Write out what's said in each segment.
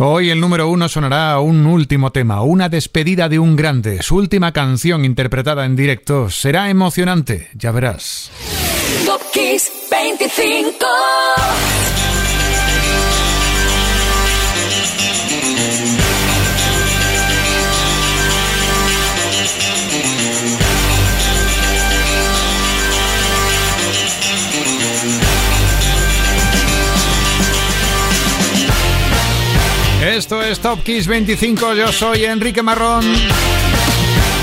Hoy el número uno sonará un último tema, una despedida de un grande. Su última canción interpretada en directo será emocionante, ya verás. Top 25. Esto es Top Kiss 25, yo soy Enrique Marrón.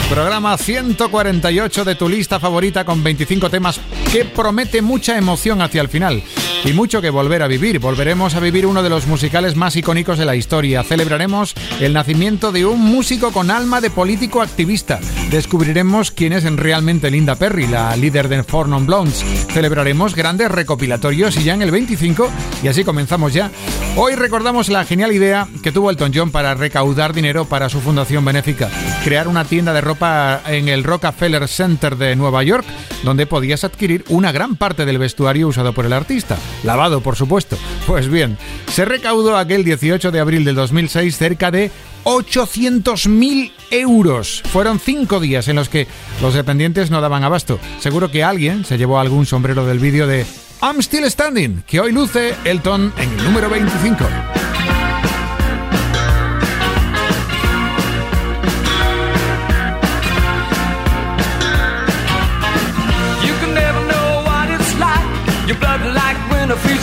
Programa 148 de tu lista favorita con 25 temas que promete mucha emoción hacia el final y mucho que volver a vivir. Volveremos a vivir uno de los musicales más icónicos de la historia. Celebraremos el nacimiento de un músico con alma de político activista. Descubriremos quién es realmente Linda Perry, la líder de Four Non Blondes. Celebraremos grandes recopilatorios y ya en el 25, y así comenzamos ya. Hoy recordamos la genial idea que tuvo Elton John para recaudar dinero para su fundación benéfica, crear una tienda de ropa en el Rockefeller Center de Nueva York, donde podías adquirir una gran parte del vestuario usado por el artista, lavado por supuesto. Pues bien, se recaudó aquel 18 de abril del 2006 cerca de 800.000 euros. Fueron cinco días en los que los dependientes no daban abasto. Seguro que alguien se llevó algún sombrero del vídeo de I'm Still Standing, que hoy luce Elton en el número 25.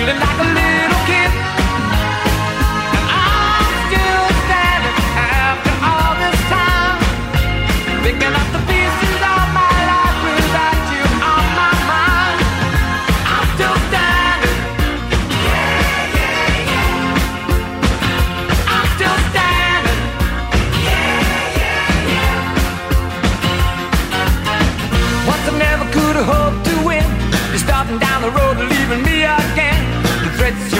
feeling like a little kid.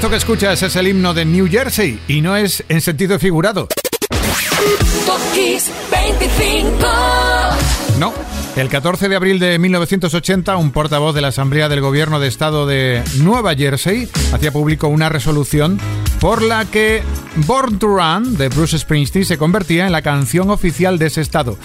Esto que escuchas es el himno de New Jersey y no es en sentido figurado. Top Kiss 25. No. El 14 de abril de 1980, un portavoz de la Asamblea del Gobierno de Estado de Nueva Jersey hacía público una resolución por la que Born to Run de Bruce Springsteen se convertía en la canción oficial de ese estado.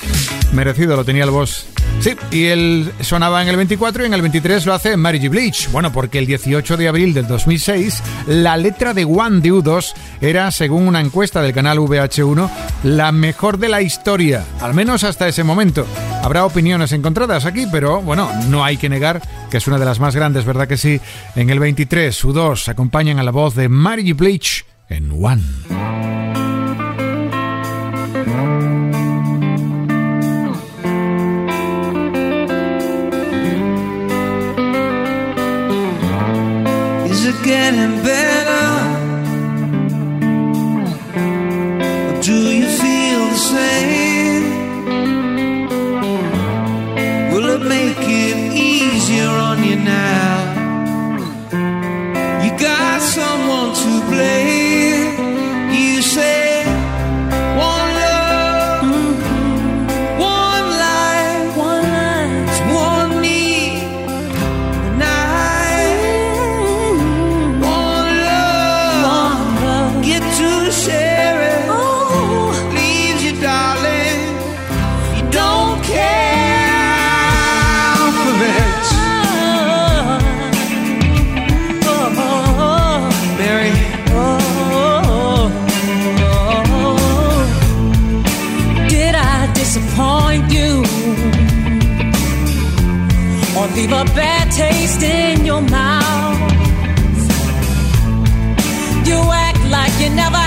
Merecido lo tenía el boss. Sí, y él sonaba en el 24 y en el 23 lo hace Mary G. Bleach. Bueno, porque el 18 de abril del 2006, la letra de One Do 2 era, según una encuesta del canal VH1, la mejor de la historia, al menos hasta ese momento. Habrá opiniones encontradas aquí, pero bueno, no hay que negar que es una de las más grandes, ¿verdad que sí? En el 23, U2 acompañan a la voz de Mary G. Bleach en One. Now? You got someone to blame. Leave a bad taste in your mouth? You act like you never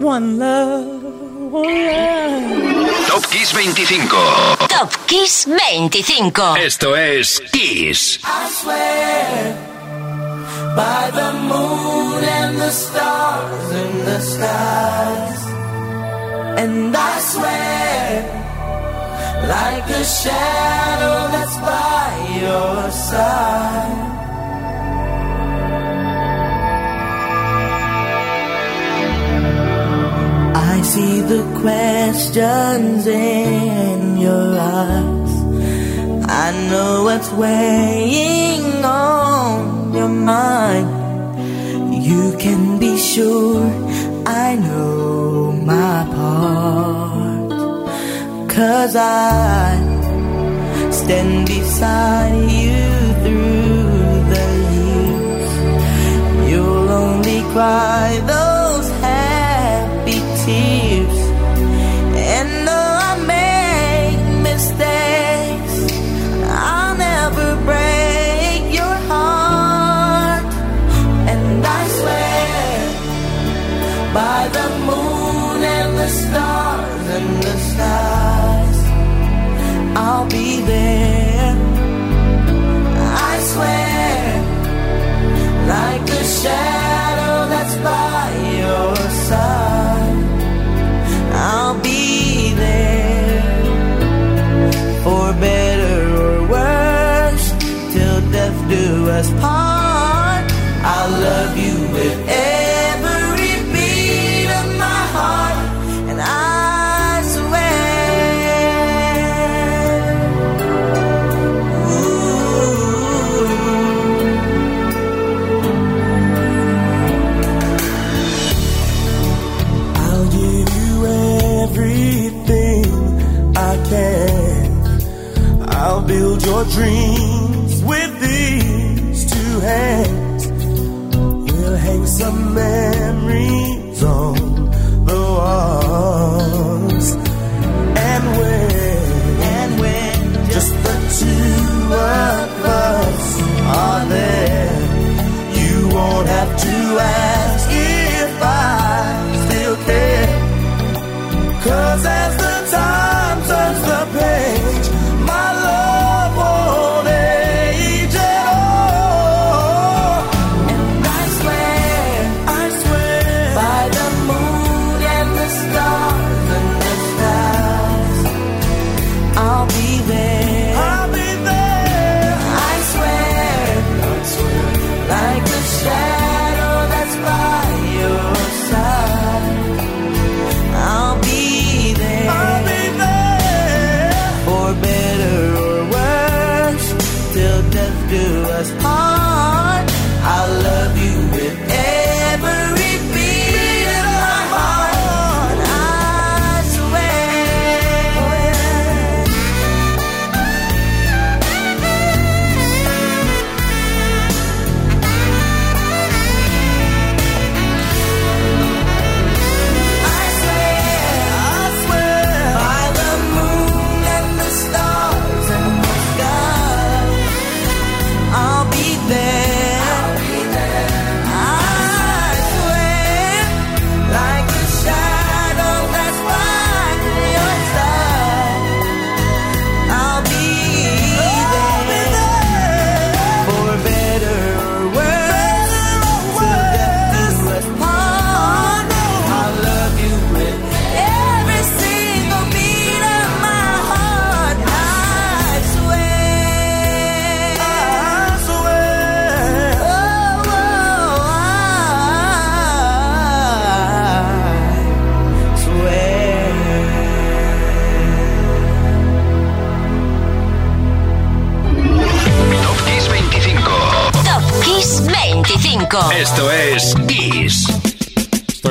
one love, one love. Top Kiss 25. Top Kiss 25. Esto es Kiss. I swear by the moon and the stars in the skies. And I swear like a shadow that's by your side. I see the questions in your eyes. I know what's weighing on your mind. You can be sure I know my part. Cause I stand beside you through the years. You'll only cry those by the moon and the stars and the skies, I'll be there. I swear, like the shadow that's by your side, I'll be there for better or worse till death do us part. I'll love you with build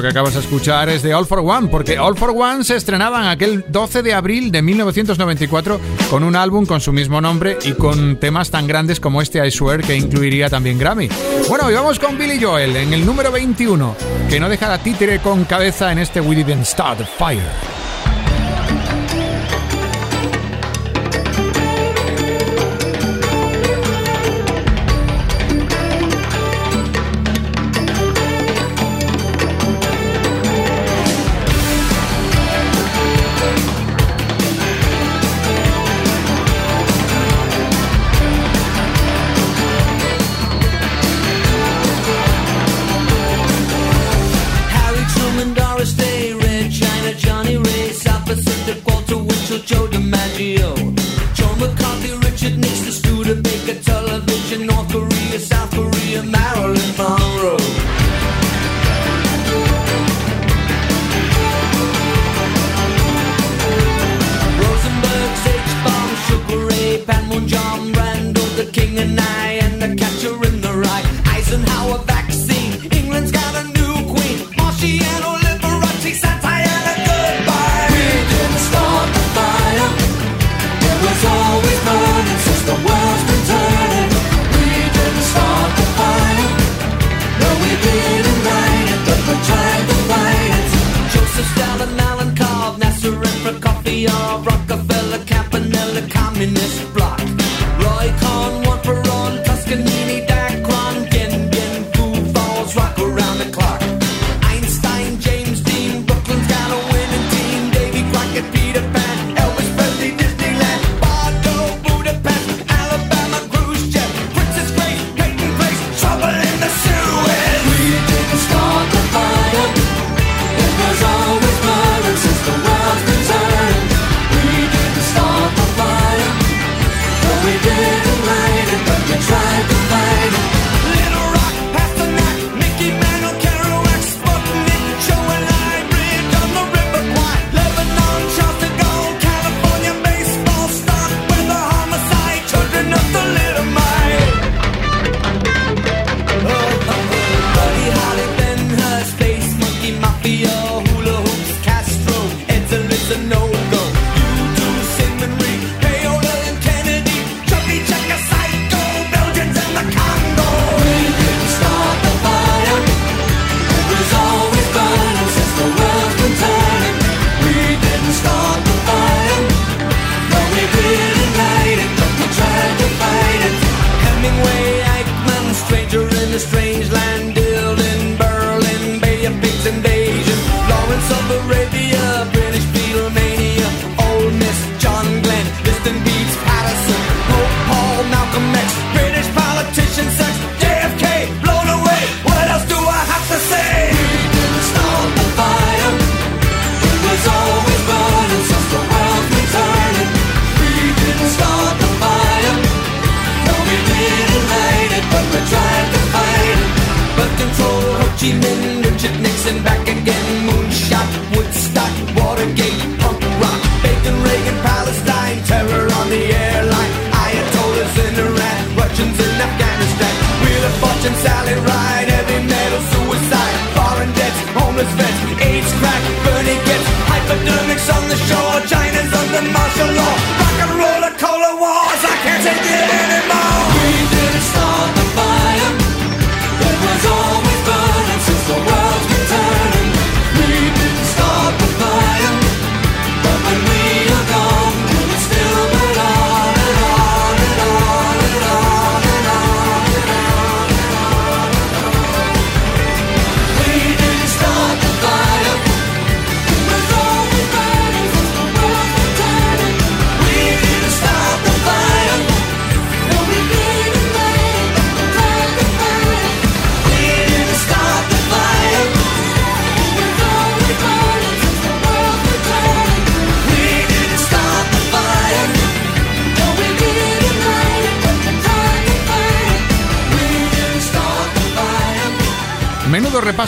que acabas de escuchar es de All for One, porque All for One se estrenaban aquel 12 de abril de 1994 con un álbum con su mismo nombre y con temas tan grandes como este I Swear que incluiría también Grammy. Bueno, y vamos con Billy Joel en el número 21, que no deja la títere con cabeza en este We Didn't Start the Fire.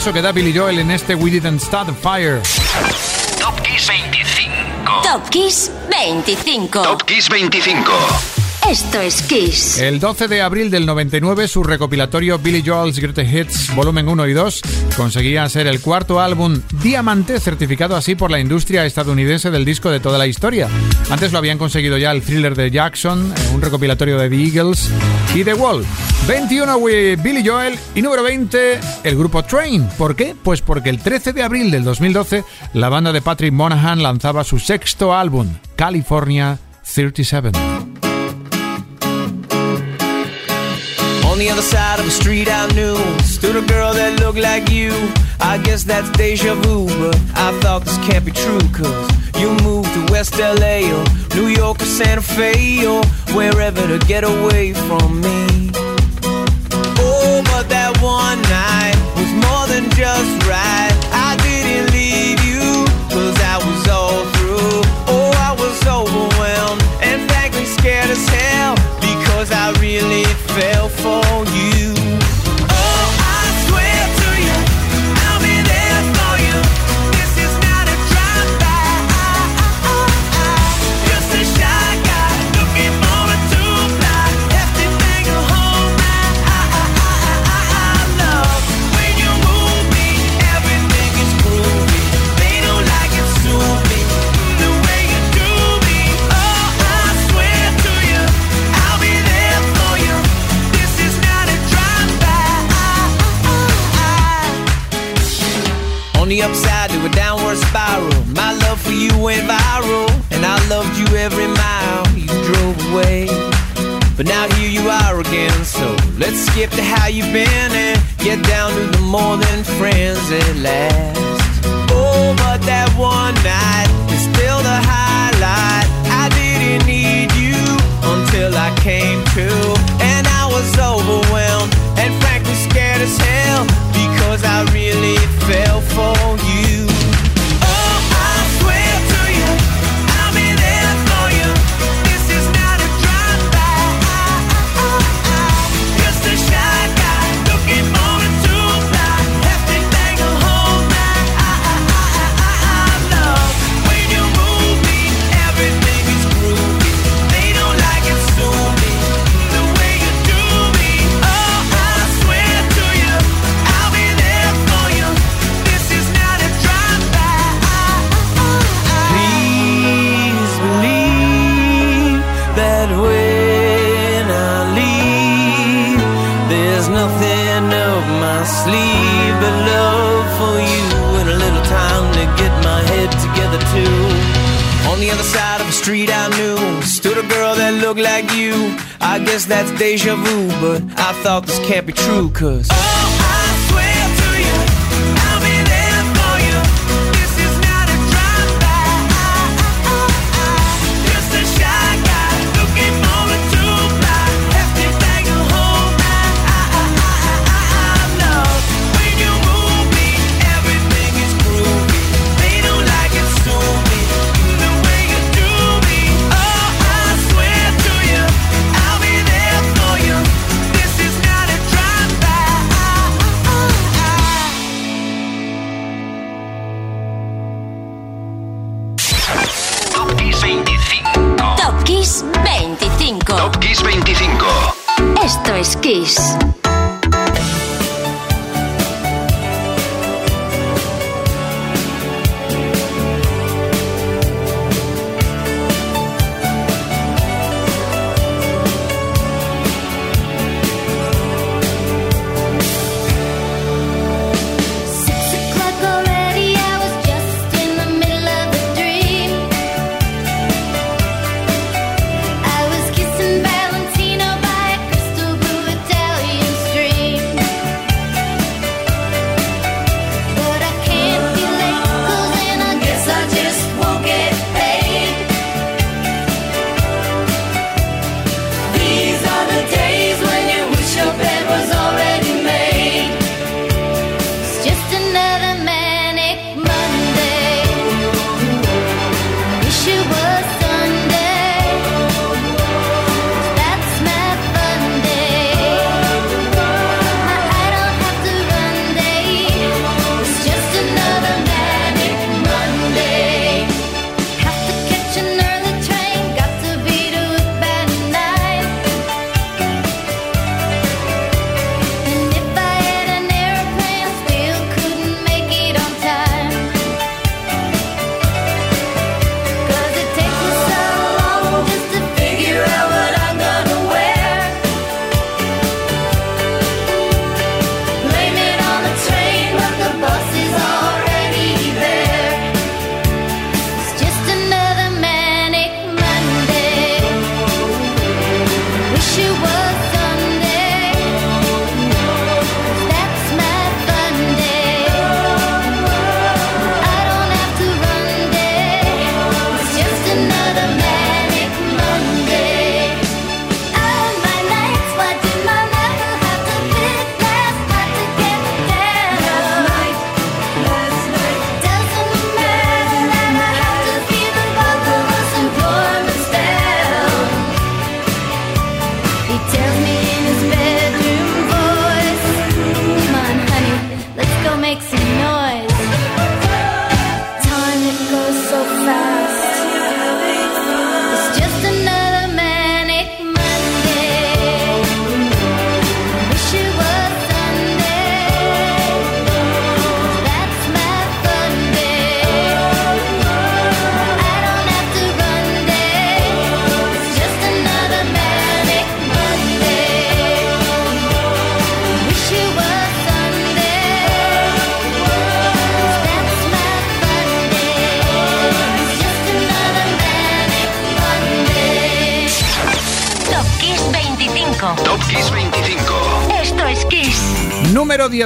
que da Billy Joel en este We Didn't Start Fire. Top Kiss 25. Top Kiss 25. Top Kiss 25. Esto es Kiss. El 12 de abril del 99, su recopilatorio Billy Joel's Greatest Hits Volumen 1 y 2 conseguía ser el cuarto álbum diamante certificado así por la industria estadounidense del disco de toda la historia. Antes lo habían conseguido ya el thriller de Jackson, eh, un recopilatorio de The Eagles y The Wall. 21 with Billy Joel y número 20 el grupo Train. ¿Por qué? Pues porque el 13 de abril del 2012 la banda de Patrick Monahan lanzaba su sexto álbum, California 37. the other side of the street I knew. Stood a girl that looked like you. I guess that's deja vu But I thought this can't be true Cause you moved to West LA Or New York or Santa Fe Or wherever to get away from me. Oh, but that one night Was more than just right. There's nothing up my sleeve but love for you and a little time to get my head together too. On the other side of the street I knew stood a girl that looked like you. I guess that's deja vu, but I thought this can't be true, cause. Oh. Peace.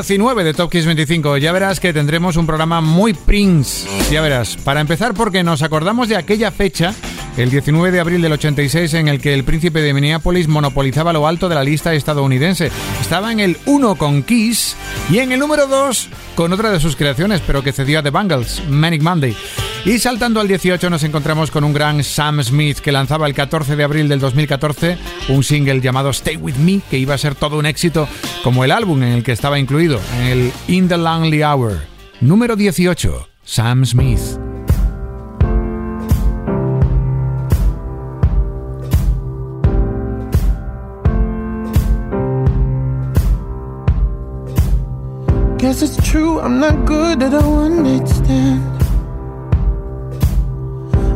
19 de Top Kiss 25. Ya verás que tendremos un programa muy Prince. Ya verás. Para empezar, porque nos acordamos de aquella fecha, el 19 de abril del 86, en el que el príncipe de Minneapolis monopolizaba lo alto de la lista estadounidense. Estaba en el 1 con Kiss y en el número 2 con otra de sus creaciones, pero que cedió a The Bangles, Manic Monday. Y saltando al 18 nos encontramos con un gran Sam Smith que lanzaba el 14 de abril del 2014 un single llamado Stay With Me que iba a ser todo un éxito como el álbum en el que estaba incluido, en el In the Lonely Hour. Número 18, Sam Smith.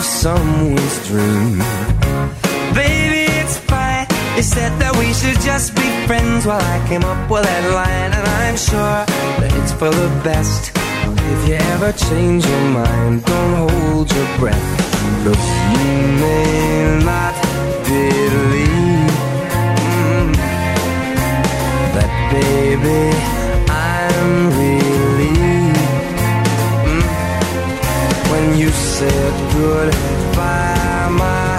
of someone's dream. Baby, it's fine. You said that we should just be friends while I came up with that line, and I'm sure that it's for the best. If you ever change your mind, don't hold your breath. Look, you may not believe mm, that, baby, I'm relieved when you said goodbye. My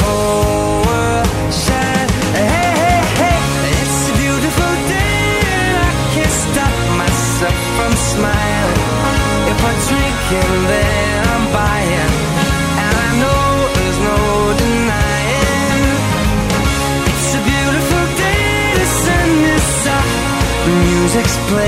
whole world shined. Hey, hey, hey, it's a beautiful day, and I can't stop myself from smiling. If I drink and then I'm buying, and I know there's no denying. It's a beautiful day, the sun is up, music's playing,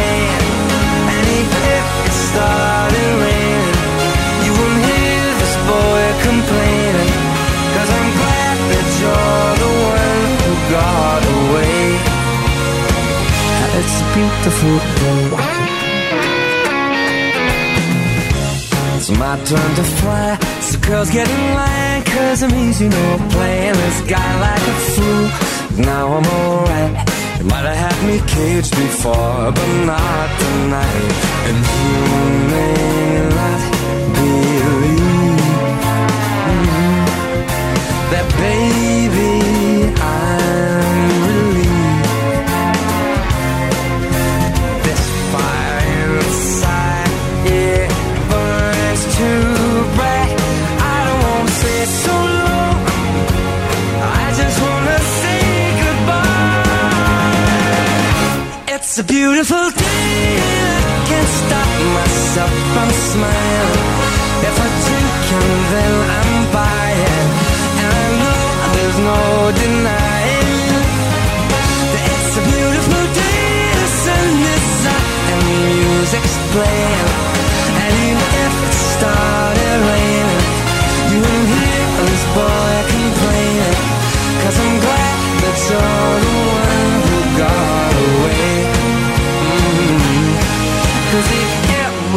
It's my turn to fly. So girls get in line, cause I'm easy, no playing this guy like a fool. Now I'm alright. You might have had me caged before, but not tonight. And you may not a beautiful day. I can't stop myself from smiling. If I drink and then I'm buying, and I know there's no denying that it's a beautiful day. The sun is up and the music's playing,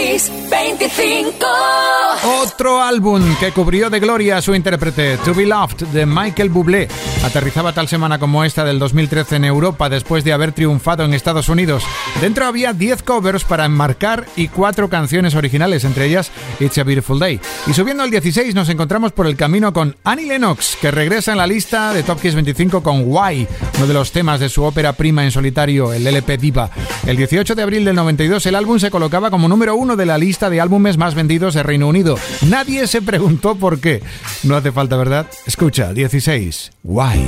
Kiss 25. Otro álbum que cubrió de gloria a su intérprete, To Be Loved, de Michael Bublé. Aterrizaba tal semana como esta del 2013 en Europa después de haber triunfado en Estados Unidos. Dentro había 10 covers para enmarcar y 4 canciones originales, entre ellas It's a Beautiful Day. Y subiendo al 16 nos encontramos por el camino con Annie Lennox, que regresa en la lista de Top Kiss 25 con Why, uno de los temas de su ópera prima en solitario, el LP Diva. El 18 de abril del 92 el álbum se colocaba como número uno de la lista de álbumes más vendidos de Reino Unido. Nadie se preguntó por qué. No hace falta, ¿verdad? Escucha, 16. Why?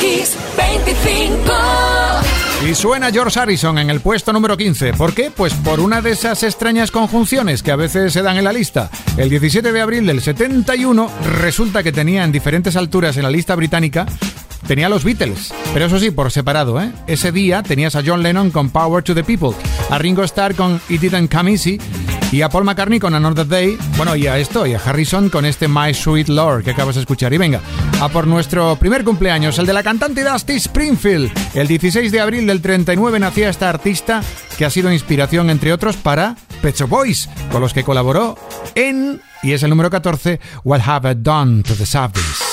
Kiss 25. Y suena George Harrison en el puesto número 15. ¿Por qué? Pues por una de esas extrañas conjunciones que a veces se dan en la lista. El 17 de abril del 71 resulta que tenía en diferentes alturas en la lista británica tenía los Beatles, pero eso sí, por separado, ¿eh? Ese día tenías a John Lennon con Power to the People, a Ringo Starr con It Didn't Come Easy y a Paul McCartney con Another Day, bueno, y a esto, y a Harrison con este My Sweet Lord que acabas de escuchar. Y venga, a por nuestro primer cumpleaños, el de la cantante Dusty Springfield. El 16 de abril del 39 nacía esta artista que ha sido inspiración, entre otros, para Pet Shop Boys, con los que colaboró en, y es el número 14, What Have I Done to Deserve This.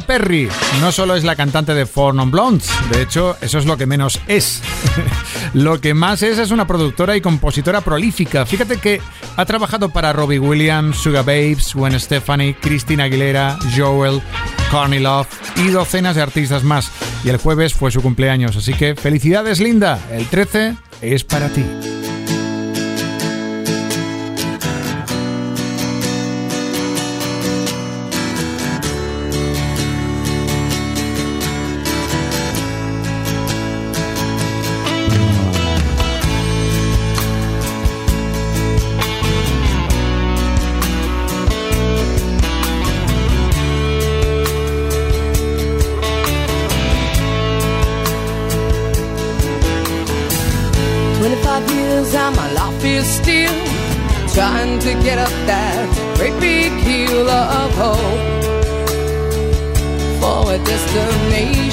Perry no solo es la cantante de Four Non Blondes, de hecho, eso es lo que menos es. lo que más es es una productora y compositora prolífica. Fíjate que ha trabajado para Robbie Williams, Suga Babes, Gwen Stefani, Christina Aguilera, Joel, Courtney Love y docenas de artistas más. Y el jueves fue su cumpleaños, así que felicidades, Linda. El 13 es para ti.